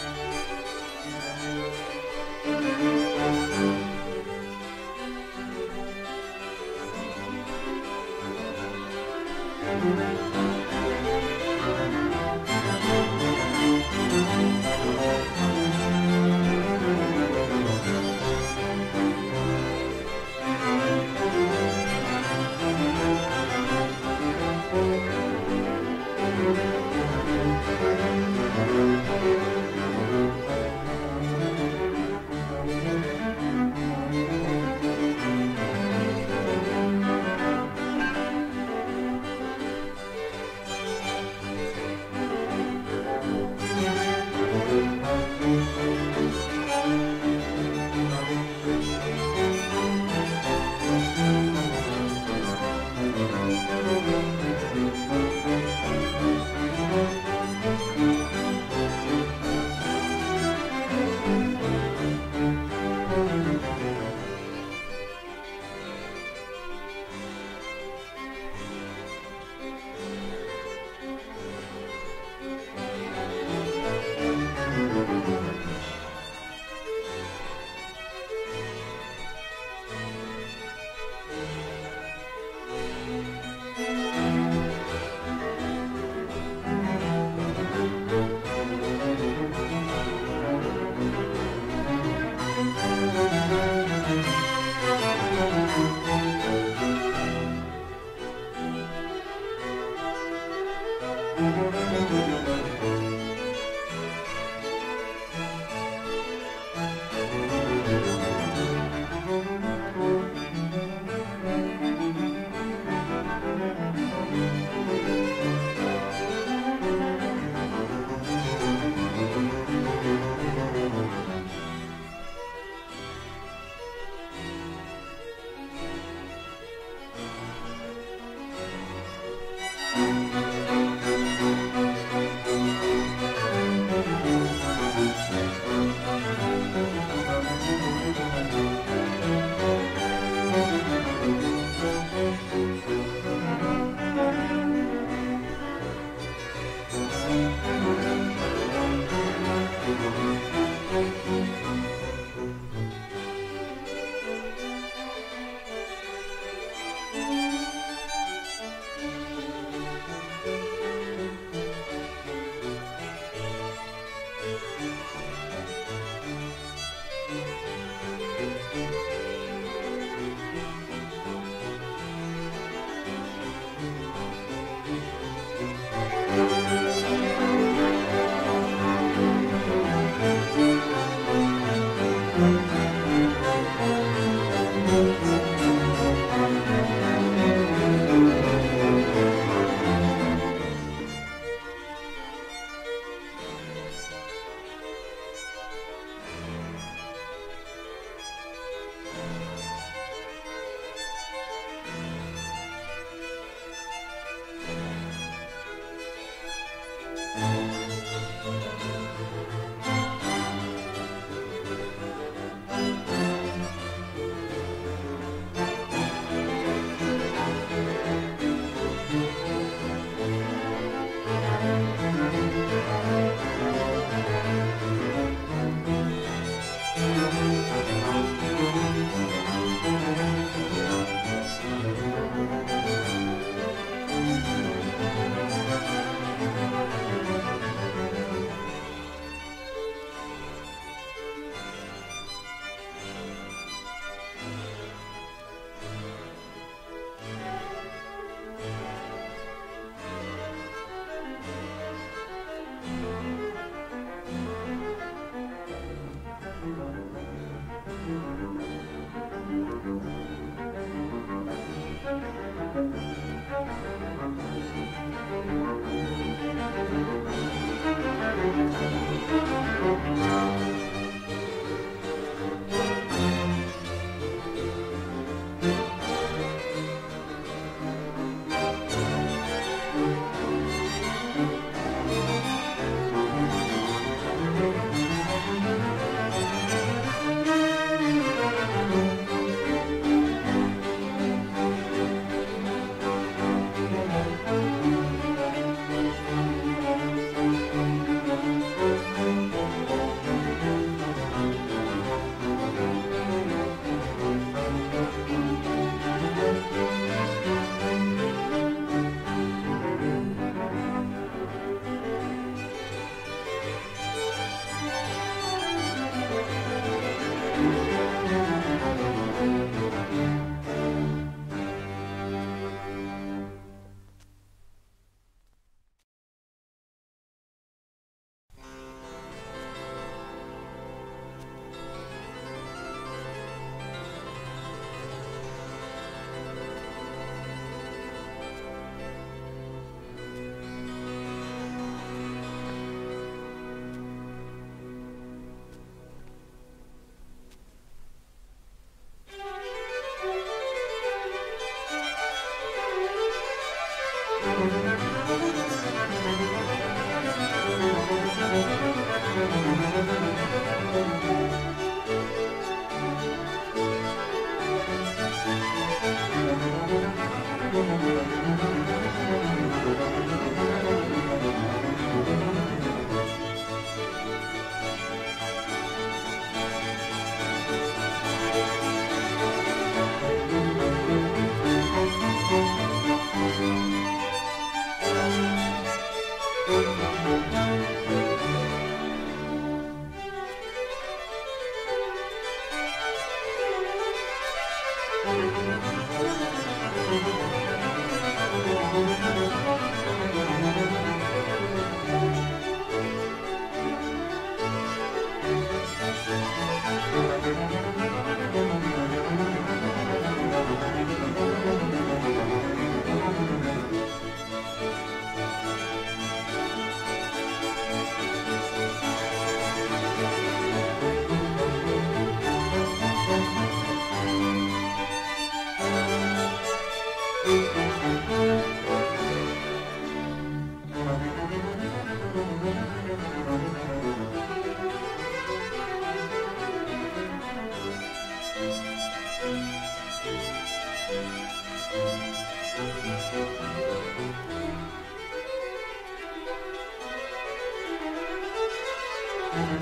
thank you.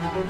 Thank